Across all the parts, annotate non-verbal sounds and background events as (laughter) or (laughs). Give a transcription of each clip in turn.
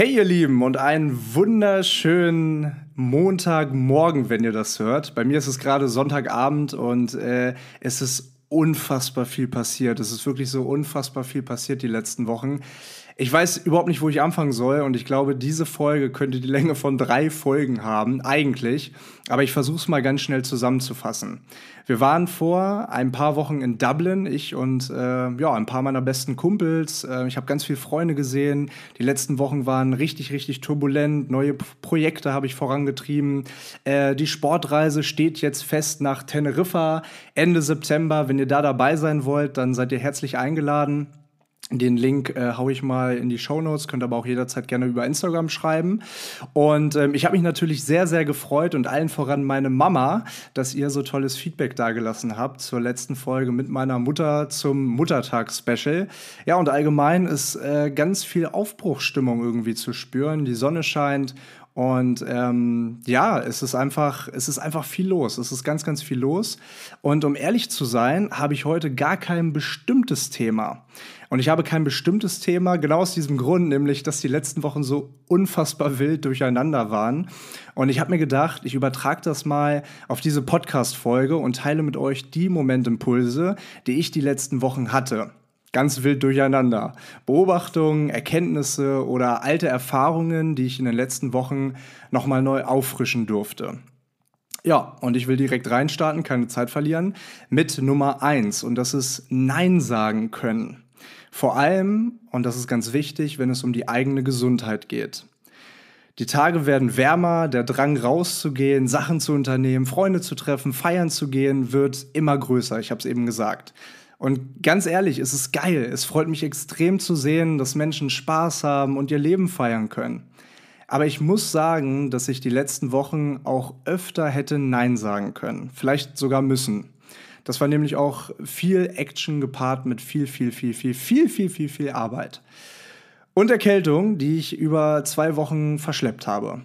Hey ihr Lieben und einen wunderschönen Montagmorgen, wenn ihr das hört. Bei mir ist es gerade Sonntagabend und äh, es ist unfassbar viel passiert. Es ist wirklich so unfassbar viel passiert die letzten Wochen. Ich weiß überhaupt nicht, wo ich anfangen soll und ich glaube, diese Folge könnte die Länge von drei Folgen haben, eigentlich. Aber ich versuche es mal ganz schnell zusammenzufassen. Wir waren vor ein paar Wochen in Dublin, ich und äh, ja, ein paar meiner besten Kumpels. Äh, ich habe ganz viele Freunde gesehen. Die letzten Wochen waren richtig, richtig turbulent. Neue P Projekte habe ich vorangetrieben. Äh, die Sportreise steht jetzt fest nach Teneriffa Ende September. Wenn ihr da dabei sein wollt, dann seid ihr herzlich eingeladen. Den Link äh, haue ich mal in die Show Notes, könnt aber auch jederzeit gerne über Instagram schreiben. Und ähm, ich habe mich natürlich sehr, sehr gefreut und allen voran meine Mama, dass ihr so tolles Feedback dagelassen habt zur letzten Folge mit meiner Mutter zum Muttertags-Special. Ja, und allgemein ist äh, ganz viel Aufbruchsstimmung irgendwie zu spüren. Die Sonne scheint und ähm, ja, es ist einfach, es ist einfach viel los. Es ist ganz, ganz viel los. Und um ehrlich zu sein, habe ich heute gar kein bestimmtes Thema. Und ich habe kein bestimmtes Thema, genau aus diesem Grund, nämlich, dass die letzten Wochen so unfassbar wild durcheinander waren. Und ich habe mir gedacht, ich übertrage das mal auf diese Podcast-Folge und teile mit euch die Momentimpulse, die ich die letzten Wochen hatte ganz wild durcheinander. Beobachtungen, Erkenntnisse oder alte Erfahrungen, die ich in den letzten Wochen nochmal neu auffrischen durfte. Ja, und ich will direkt reinstarten, keine Zeit verlieren, mit Nummer eins und das ist Nein sagen können. Vor allem, und das ist ganz wichtig, wenn es um die eigene Gesundheit geht. Die Tage werden wärmer, der Drang rauszugehen, Sachen zu unternehmen, Freunde zu treffen, feiern zu gehen, wird immer größer, ich habe es eben gesagt. Und ganz ehrlich, es ist geil. Es freut mich extrem zu sehen, dass Menschen Spaß haben und ihr Leben feiern können. Aber ich muss sagen, dass ich die letzten Wochen auch öfter hätte Nein sagen können. Vielleicht sogar müssen. Das war nämlich auch viel Action gepaart mit viel, viel, viel, viel, viel, viel, viel, viel Arbeit. Und Erkältung, die ich über zwei Wochen verschleppt habe.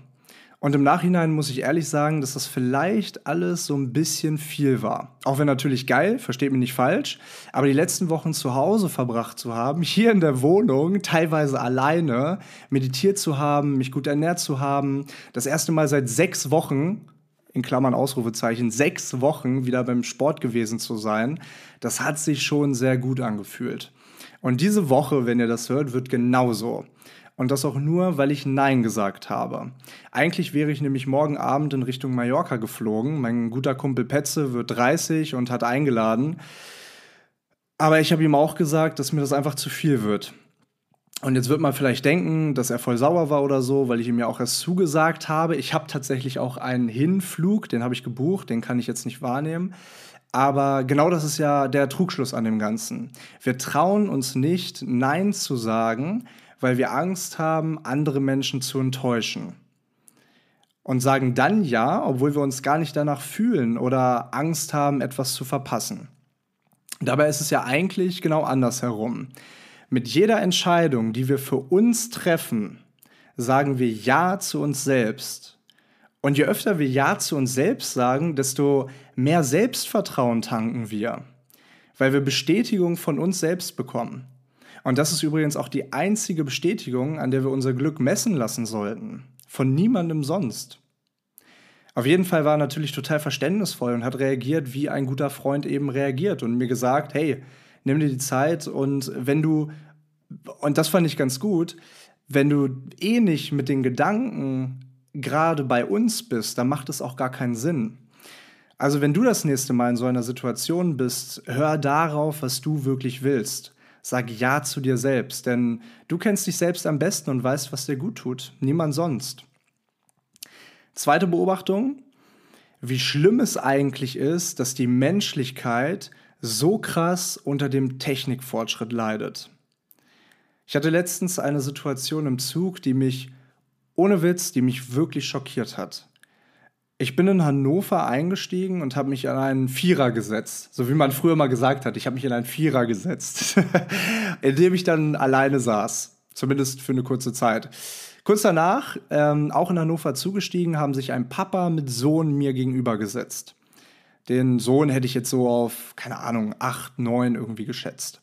Und im Nachhinein muss ich ehrlich sagen, dass das vielleicht alles so ein bisschen viel war. Auch wenn natürlich geil, versteht mich nicht falsch, aber die letzten Wochen zu Hause verbracht zu haben, (laughs) hier in der Wohnung, teilweise alleine, meditiert zu haben, mich gut ernährt zu haben, das erste Mal seit sechs Wochen in Klammern Ausrufezeichen, sechs Wochen wieder beim Sport gewesen zu sein, das hat sich schon sehr gut angefühlt. Und diese Woche, wenn ihr das hört, wird genauso. Und das auch nur, weil ich Nein gesagt habe. Eigentlich wäre ich nämlich morgen Abend in Richtung Mallorca geflogen. Mein guter Kumpel Petze wird 30 und hat eingeladen. Aber ich habe ihm auch gesagt, dass mir das einfach zu viel wird. Und jetzt wird man vielleicht denken, dass er voll sauer war oder so, weil ich ihm ja auch erst zugesagt habe. Ich habe tatsächlich auch einen Hinflug, den habe ich gebucht, den kann ich jetzt nicht wahrnehmen. Aber genau das ist ja der Trugschluss an dem Ganzen. Wir trauen uns nicht, Nein zu sagen, weil wir Angst haben, andere Menschen zu enttäuschen. Und sagen dann Ja, obwohl wir uns gar nicht danach fühlen oder Angst haben, etwas zu verpassen. Dabei ist es ja eigentlich genau andersherum. Mit jeder Entscheidung, die wir für uns treffen, sagen wir Ja zu uns selbst. Und je öfter wir Ja zu uns selbst sagen, desto mehr Selbstvertrauen tanken wir, weil wir Bestätigung von uns selbst bekommen. Und das ist übrigens auch die einzige Bestätigung, an der wir unser Glück messen lassen sollten. Von niemandem sonst. Auf jeden Fall war er natürlich total verständnisvoll und hat reagiert, wie ein guter Freund eben reagiert und mir gesagt, hey, nimm dir die Zeit und wenn du, und das fand ich ganz gut, wenn du eh nicht mit den Gedanken gerade bei uns bist, dann macht es auch gar keinen Sinn. Also wenn du das nächste Mal in so einer Situation bist, hör darauf, was du wirklich willst. Sag Ja zu dir selbst, denn du kennst dich selbst am besten und weißt, was dir gut tut. Niemand sonst. Zweite Beobachtung, wie schlimm es eigentlich ist, dass die Menschlichkeit so krass unter dem Technikfortschritt leidet. Ich hatte letztens eine Situation im Zug, die mich, ohne Witz, die mich wirklich schockiert hat. Ich bin in Hannover eingestiegen und habe mich an einen Vierer gesetzt. So wie man früher mal gesagt hat, ich habe mich in einen Vierer gesetzt, (laughs) in dem ich dann alleine saß. Zumindest für eine kurze Zeit. Kurz danach, ähm, auch in Hannover zugestiegen, haben sich ein Papa mit Sohn mir gegenüber gesetzt. Den Sohn hätte ich jetzt so auf, keine Ahnung, acht, neun irgendwie geschätzt.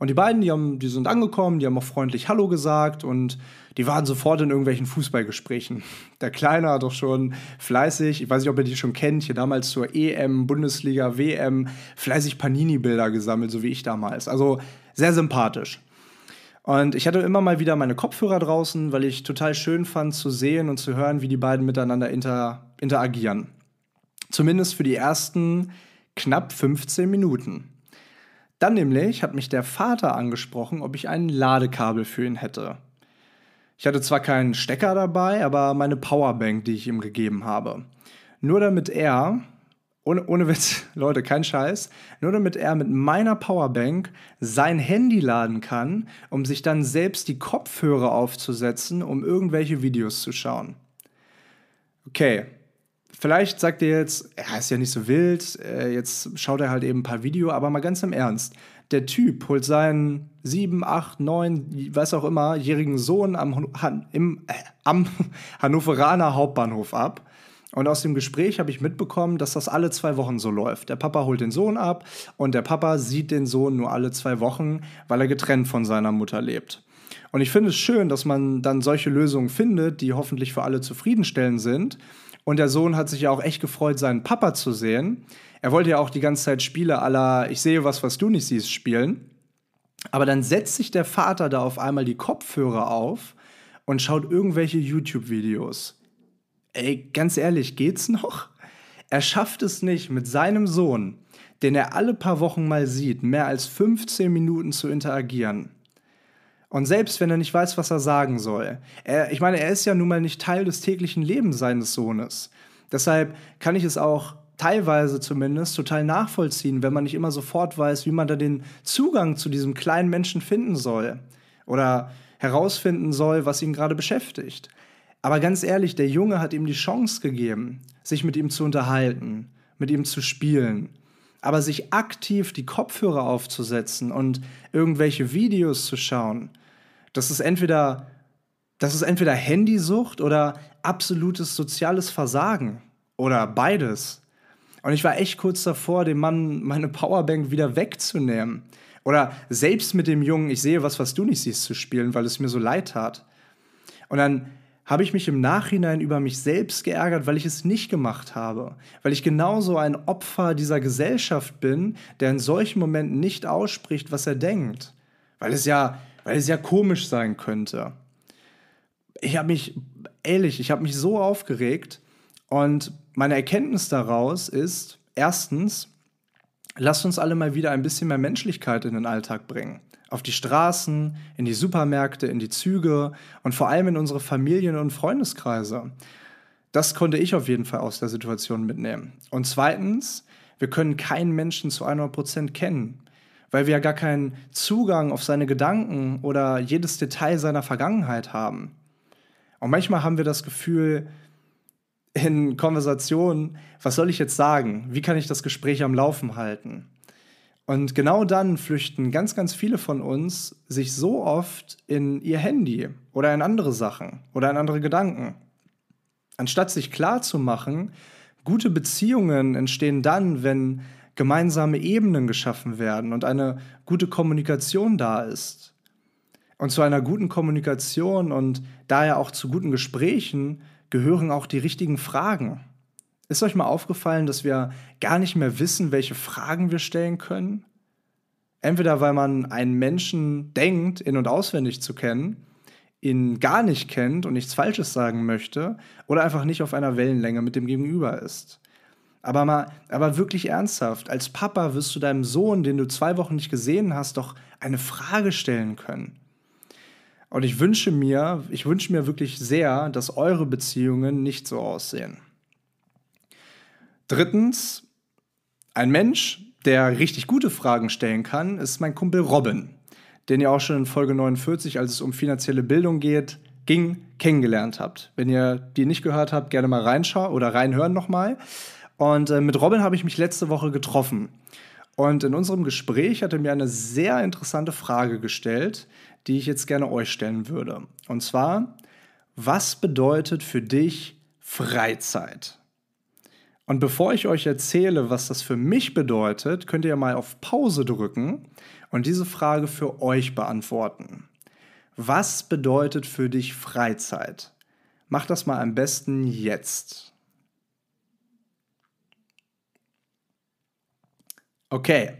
Und die beiden, die, haben, die sind angekommen, die haben auch freundlich Hallo gesagt und die waren sofort in irgendwelchen Fußballgesprächen. (laughs) Der Kleine hat doch schon fleißig, ich weiß nicht, ob ihr die schon kennt, hier damals zur EM, Bundesliga, WM, fleißig Panini-Bilder gesammelt, so wie ich damals. Also sehr sympathisch. Und ich hatte immer mal wieder meine Kopfhörer draußen, weil ich total schön fand zu sehen und zu hören, wie die beiden miteinander inter interagieren. Zumindest für die ersten knapp 15 Minuten. Dann nämlich hat mich der Vater angesprochen, ob ich ein Ladekabel für ihn hätte. Ich hatte zwar keinen Stecker dabei, aber meine Powerbank, die ich ihm gegeben habe. Nur damit er, ohne, ohne Witz, (laughs) Leute, kein Scheiß, nur damit er mit meiner Powerbank sein Handy laden kann, um sich dann selbst die Kopfhörer aufzusetzen, um irgendwelche Videos zu schauen. Okay, vielleicht sagt ihr jetzt, er ist ja nicht so wild, äh, jetzt schaut er halt eben ein paar Videos, aber mal ganz im Ernst. Der Typ holt seinen sieben, acht, neun, was auch immer, jährigen Sohn am, im, äh, am (laughs) Hannoveraner Hauptbahnhof ab. Und aus dem Gespräch habe ich mitbekommen, dass das alle zwei Wochen so läuft. Der Papa holt den Sohn ab und der Papa sieht den Sohn nur alle zwei Wochen, weil er getrennt von seiner Mutter lebt. Und ich finde es schön, dass man dann solche Lösungen findet, die hoffentlich für alle zufriedenstellend sind und der Sohn hat sich ja auch echt gefreut, seinen Papa zu sehen. Er wollte ja auch die ganze Zeit Spiele aller Ich sehe was, was du nicht siehst spielen. Aber dann setzt sich der Vater da auf einmal die Kopfhörer auf und schaut irgendwelche YouTube-Videos. Ey, ganz ehrlich, geht's noch? Er schafft es nicht, mit seinem Sohn, den er alle paar Wochen mal sieht, mehr als 15 Minuten zu interagieren. Und selbst wenn er nicht weiß, was er sagen soll, er, ich meine, er ist ja nun mal nicht Teil des täglichen Lebens seines Sohnes. Deshalb kann ich es auch teilweise zumindest total nachvollziehen, wenn man nicht immer sofort weiß, wie man da den Zugang zu diesem kleinen Menschen finden soll oder herausfinden soll, was ihn gerade beschäftigt. Aber ganz ehrlich, der Junge hat ihm die Chance gegeben, sich mit ihm zu unterhalten, mit ihm zu spielen. Aber sich aktiv die Kopfhörer aufzusetzen und irgendwelche Videos zu schauen, das ist entweder, das ist entweder Handysucht oder absolutes soziales Versagen. Oder beides. Und ich war echt kurz davor, dem Mann meine Powerbank wieder wegzunehmen. Oder selbst mit dem Jungen, ich sehe was, was du nicht siehst, zu spielen, weil es mir so leid tat. Und dann habe ich mich im Nachhinein über mich selbst geärgert, weil ich es nicht gemacht habe. Weil ich genauso ein Opfer dieser Gesellschaft bin, der in solchen Momenten nicht ausspricht, was er denkt. Weil es ja weil es ja komisch sein könnte. Ich habe mich, ehrlich, ich habe mich so aufgeregt und meine Erkenntnis daraus ist, erstens, lasst uns alle mal wieder ein bisschen mehr Menschlichkeit in den Alltag bringen. Auf die Straßen, in die Supermärkte, in die Züge und vor allem in unsere Familien- und Freundeskreise. Das konnte ich auf jeden Fall aus der Situation mitnehmen. Und zweitens, wir können keinen Menschen zu 100% kennen weil wir ja gar keinen Zugang auf seine Gedanken oder jedes Detail seiner Vergangenheit haben. Und manchmal haben wir das Gefühl in Konversationen, was soll ich jetzt sagen? Wie kann ich das Gespräch am Laufen halten? Und genau dann flüchten ganz, ganz viele von uns sich so oft in ihr Handy oder in andere Sachen oder in andere Gedanken. Anstatt sich klar zu machen, gute Beziehungen entstehen dann, wenn gemeinsame Ebenen geschaffen werden und eine gute Kommunikation da ist. Und zu einer guten Kommunikation und daher auch zu guten Gesprächen gehören auch die richtigen Fragen. Ist euch mal aufgefallen, dass wir gar nicht mehr wissen, welche Fragen wir stellen können? Entweder weil man einen Menschen denkt, in und auswendig zu kennen, ihn gar nicht kennt und nichts Falsches sagen möchte, oder einfach nicht auf einer Wellenlänge mit dem Gegenüber ist. Aber mal, aber wirklich ernsthaft, als Papa wirst du deinem Sohn, den du zwei Wochen nicht gesehen hast, doch eine Frage stellen können. Und ich wünsche mir, ich wünsche mir wirklich sehr, dass eure Beziehungen nicht so aussehen. Drittens, ein Mensch, der richtig gute Fragen stellen kann, ist mein Kumpel Robin, den ihr auch schon in Folge 49, als es um finanzielle Bildung geht, ging, kennengelernt habt. Wenn ihr die nicht gehört habt, gerne mal reinschauen oder reinhören nochmal. Und äh, mit Robin habe ich mich letzte Woche getroffen. Und in unserem Gespräch hat er mir eine sehr interessante Frage gestellt, die ich jetzt gerne euch stellen würde. Und zwar, was bedeutet für dich Freizeit? Und bevor ich euch erzähle, was das für mich bedeutet, könnt ihr mal auf Pause drücken und diese Frage für euch beantworten. Was bedeutet für dich Freizeit? Mach das mal am besten jetzt. Okay,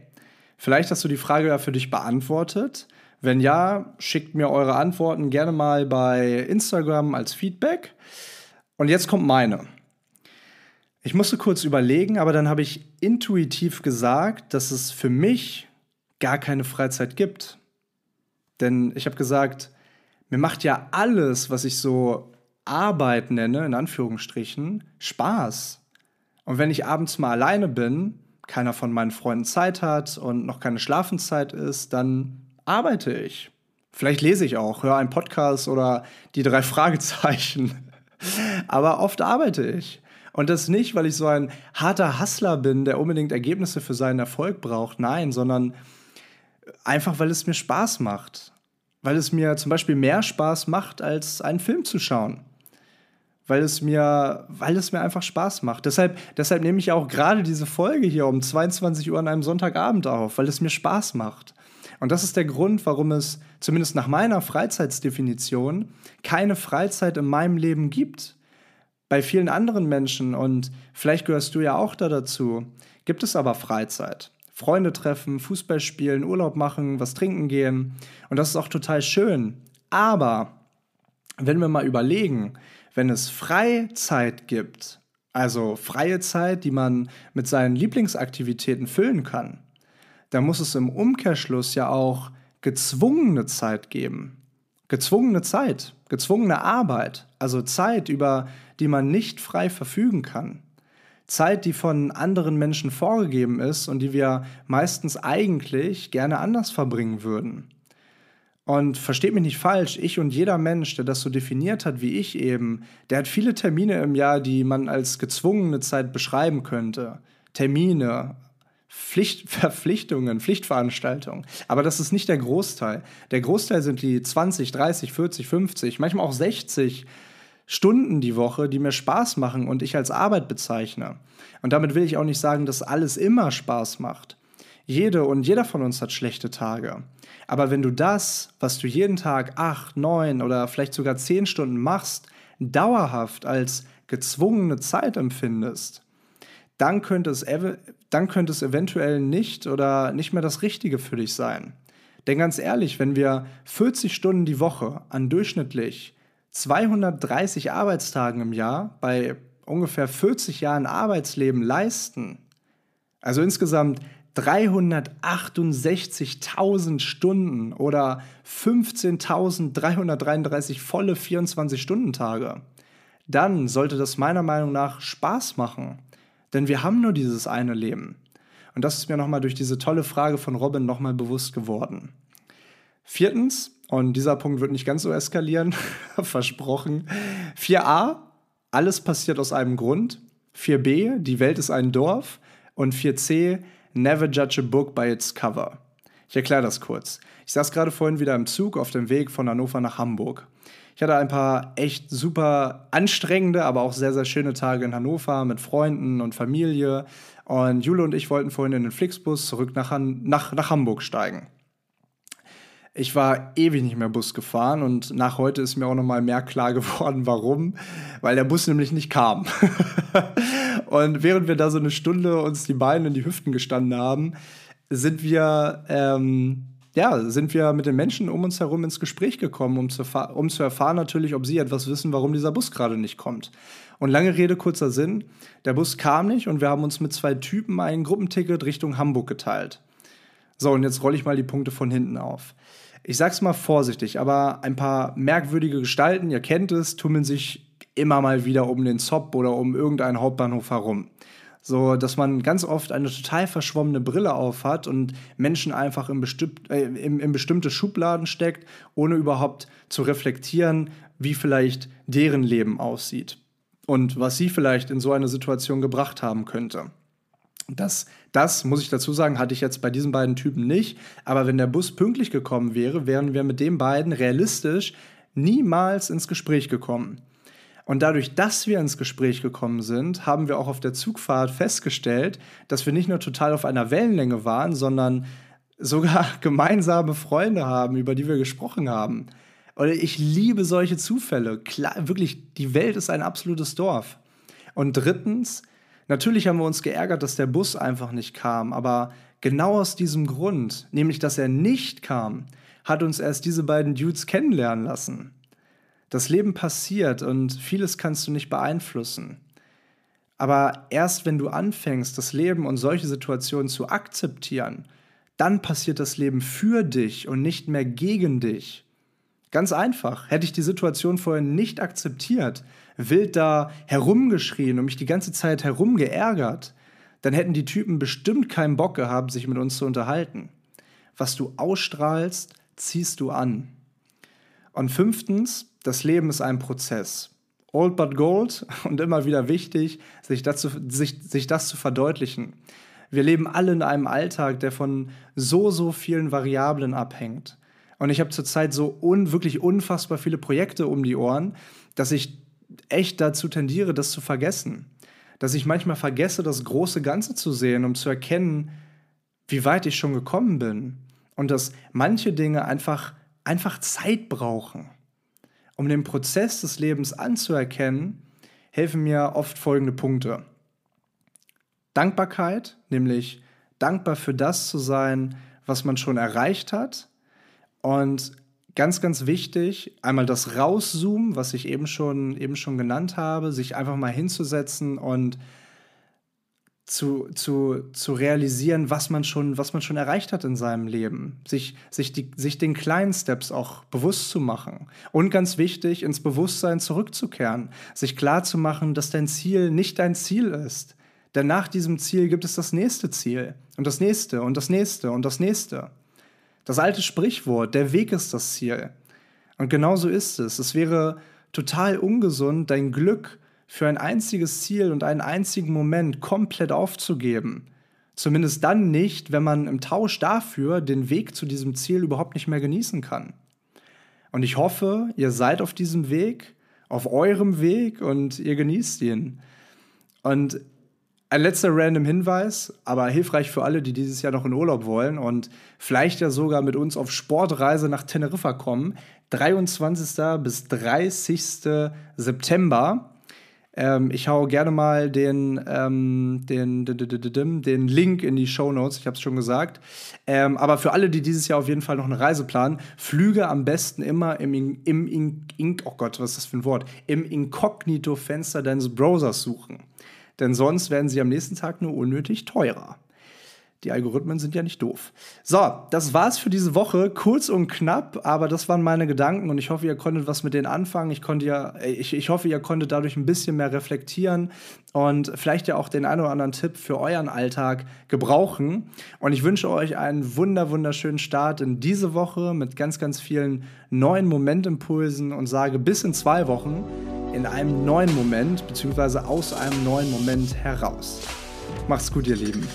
vielleicht hast du die Frage ja für dich beantwortet. Wenn ja, schickt mir eure Antworten gerne mal bei Instagram als Feedback. Und jetzt kommt meine. Ich musste kurz überlegen, aber dann habe ich intuitiv gesagt, dass es für mich gar keine Freizeit gibt. Denn ich habe gesagt, mir macht ja alles, was ich so Arbeit nenne, in Anführungsstrichen, Spaß. Und wenn ich abends mal alleine bin, keiner von meinen Freunden Zeit hat und noch keine Schlafenszeit ist, dann arbeite ich. Vielleicht lese ich auch, höre einen Podcast oder die drei (laughs) Fragezeichen. Aber oft arbeite ich. Und das nicht, weil ich so ein harter Hustler bin, der unbedingt Ergebnisse für seinen Erfolg braucht. Nein, sondern einfach, weil es mir Spaß macht. Weil es mir zum Beispiel mehr Spaß macht, als einen Film zu schauen. Weil es mir, weil es mir einfach Spaß macht. Deshalb, deshalb nehme ich auch gerade diese Folge hier um 22 Uhr an einem Sonntagabend auf, weil es mir Spaß macht. Und das ist der Grund, warum es, zumindest nach meiner Freizeitsdefinition, keine Freizeit in meinem Leben gibt bei vielen anderen Menschen, und vielleicht gehörst du ja auch da dazu, gibt es aber Freizeit. Freunde treffen, Fußball spielen, Urlaub machen, was trinken gehen. Und das ist auch total schön. Aber wenn wir mal überlegen, wenn es Freizeit gibt, also freie Zeit, die man mit seinen Lieblingsaktivitäten füllen kann, dann muss es im Umkehrschluss ja auch gezwungene Zeit geben. Gezwungene Zeit, gezwungene Arbeit, also Zeit, über die man nicht frei verfügen kann. Zeit, die von anderen Menschen vorgegeben ist und die wir meistens eigentlich gerne anders verbringen würden. Und versteht mich nicht falsch, ich und jeder Mensch, der das so definiert hat wie ich eben, der hat viele Termine im Jahr, die man als gezwungene Zeit beschreiben könnte. Termine, Pflicht, (laughs) Verpflichtungen, Pflichtveranstaltungen. Aber das ist nicht der Großteil. Der Großteil sind die 20, 30, 40, 50, manchmal auch 60 Stunden die Woche, die mir Spaß machen und ich als Arbeit bezeichne. Und damit will ich auch nicht sagen, dass alles immer Spaß macht. Jede und jeder von uns hat schlechte Tage. Aber wenn du das, was du jeden Tag acht, neun oder vielleicht sogar zehn Stunden machst, dauerhaft als gezwungene Zeit empfindest, dann könnte es, dann könnte es eventuell nicht oder nicht mehr das Richtige für dich sein. Denn ganz ehrlich, wenn wir 40 Stunden die Woche an durchschnittlich 230 Arbeitstagen im Jahr bei ungefähr 40 Jahren Arbeitsleben leisten, also insgesamt 368.000 Stunden oder 15.333 volle 24-Stunden-Tage, dann sollte das meiner Meinung nach Spaß machen. Denn wir haben nur dieses eine Leben. Und das ist mir nochmal durch diese tolle Frage von Robin nochmal bewusst geworden. Viertens, und dieser Punkt wird nicht ganz so eskalieren, (laughs) versprochen. 4a, alles passiert aus einem Grund. 4b, die Welt ist ein Dorf. Und 4c, never judge a book by its cover. Ich erkläre das kurz. Ich saß gerade vorhin wieder im Zug auf dem Weg von Hannover nach Hamburg. Ich hatte ein paar echt super anstrengende, aber auch sehr, sehr schöne Tage in Hannover mit Freunden und Familie. Und Jule und ich wollten vorhin in den Flixbus zurück nach, nach, nach Hamburg steigen. Ich war ewig nicht mehr Bus gefahren und nach heute ist mir auch noch mal mehr klar (laughs) geworden, warum. Weil der Bus nämlich nicht kam. (laughs) und während wir da so eine Stunde uns die Beine in die Hüften gestanden haben, sind wir ähm, ja, sind wir mit den Menschen um uns herum ins Gespräch gekommen, um zu, um zu erfahren natürlich, ob sie etwas wissen, warum dieser Bus gerade nicht kommt. Und lange Rede, kurzer Sinn, der Bus kam nicht und wir haben uns mit zwei Typen ein Gruppenticket Richtung Hamburg geteilt. So, und jetzt rolle ich mal die Punkte von hinten auf. Ich sag's mal vorsichtig, aber ein paar merkwürdige Gestalten, ihr kennt es, tummeln sich immer mal wieder um den Zopp oder um irgendeinen Hauptbahnhof herum. So, dass man ganz oft eine total verschwommene Brille auf hat und Menschen einfach in, bestimmt, äh, in, in bestimmte Schubladen steckt, ohne überhaupt zu reflektieren, wie vielleicht deren Leben aussieht und was sie vielleicht in so eine Situation gebracht haben könnte. Das, das, muss ich dazu sagen, hatte ich jetzt bei diesen beiden Typen nicht. Aber wenn der Bus pünktlich gekommen wäre, wären wir mit den beiden realistisch niemals ins Gespräch gekommen. Und dadurch, dass wir ins Gespräch gekommen sind, haben wir auch auf der Zugfahrt festgestellt, dass wir nicht nur total auf einer Wellenlänge waren, sondern sogar (laughs) gemeinsame Freunde haben, über die wir gesprochen haben. Und ich liebe solche Zufälle. Klar, wirklich, die Welt ist ein absolutes Dorf. Und drittens, natürlich haben wir uns geärgert, dass der Bus einfach nicht kam, aber genau aus diesem Grund, nämlich dass er nicht kam, hat uns erst diese beiden Dudes kennenlernen lassen. Das Leben passiert und vieles kannst du nicht beeinflussen. Aber erst wenn du anfängst, das Leben und solche Situationen zu akzeptieren, dann passiert das Leben für dich und nicht mehr gegen dich. Ganz einfach. Hätte ich die Situation vorher nicht akzeptiert, wild da herumgeschrien und mich die ganze Zeit herumgeärgert, dann hätten die Typen bestimmt keinen Bock gehabt, sich mit uns zu unterhalten. Was du ausstrahlst, ziehst du an. Und fünftens, das Leben ist ein Prozess. Old but gold (laughs) und immer wieder wichtig, sich, dazu, sich, sich das zu verdeutlichen. Wir leben alle in einem Alltag, der von so, so vielen Variablen abhängt. Und ich habe zurzeit so un, wirklich unfassbar viele Projekte um die Ohren, dass ich echt dazu tendiere, das zu vergessen. Dass ich manchmal vergesse, das große Ganze zu sehen, um zu erkennen, wie weit ich schon gekommen bin. Und dass manche Dinge einfach, einfach Zeit brauchen. Um den Prozess des Lebens anzuerkennen, helfen mir oft folgende Punkte. Dankbarkeit, nämlich dankbar für das zu sein, was man schon erreicht hat. Und ganz, ganz wichtig, einmal das Rauszoomen, was ich eben schon, eben schon genannt habe, sich einfach mal hinzusetzen und zu, zu, zu realisieren, was man, schon, was man schon erreicht hat in seinem Leben. Sich, sich, die, sich den kleinen Steps auch bewusst zu machen. Und ganz wichtig, ins Bewusstsein zurückzukehren. Sich klar zu machen, dass dein Ziel nicht dein Ziel ist. Denn nach diesem Ziel gibt es das nächste Ziel. Und das nächste und das nächste und das nächste. Das alte Sprichwort, der Weg ist das Ziel. Und genau so ist es. Es wäre total ungesund, dein Glück für ein einziges Ziel und einen einzigen Moment komplett aufzugeben. Zumindest dann nicht, wenn man im Tausch dafür den Weg zu diesem Ziel überhaupt nicht mehr genießen kann. Und ich hoffe, ihr seid auf diesem Weg, auf eurem Weg und ihr genießt ihn. Und ein letzter random Hinweis, aber hilfreich für alle, die dieses Jahr noch in Urlaub wollen und vielleicht ja sogar mit uns auf Sportreise nach Teneriffa kommen. 23. bis 30. September ähm, ich hau gerne mal den, ähm, den, den, Link in die Show Notes, ich habe es schon gesagt. Ähm, aber für alle, die dieses Jahr auf jeden Fall noch eine Reise planen, Flüge am besten immer im, im, im, im oh Gott, was ist das für ein Wort? Im Inkognito-Fenster deines Browsers suchen. Denn sonst werden sie am nächsten Tag nur unnötig teurer. Die Algorithmen sind ja nicht doof. So, das war's für diese Woche. Kurz und knapp, aber das waren meine Gedanken und ich hoffe, ihr konntet was mit denen anfangen. Ich, konnte ja, ich, ich hoffe, ihr konntet dadurch ein bisschen mehr reflektieren und vielleicht ja auch den einen oder anderen Tipp für euren Alltag gebrauchen. Und ich wünsche euch einen wunder, wunderschönen Start in diese Woche mit ganz, ganz vielen neuen Momentimpulsen und sage bis in zwei Wochen in einem neuen Moment, beziehungsweise aus einem neuen Moment heraus. Macht's gut, ihr Lieben.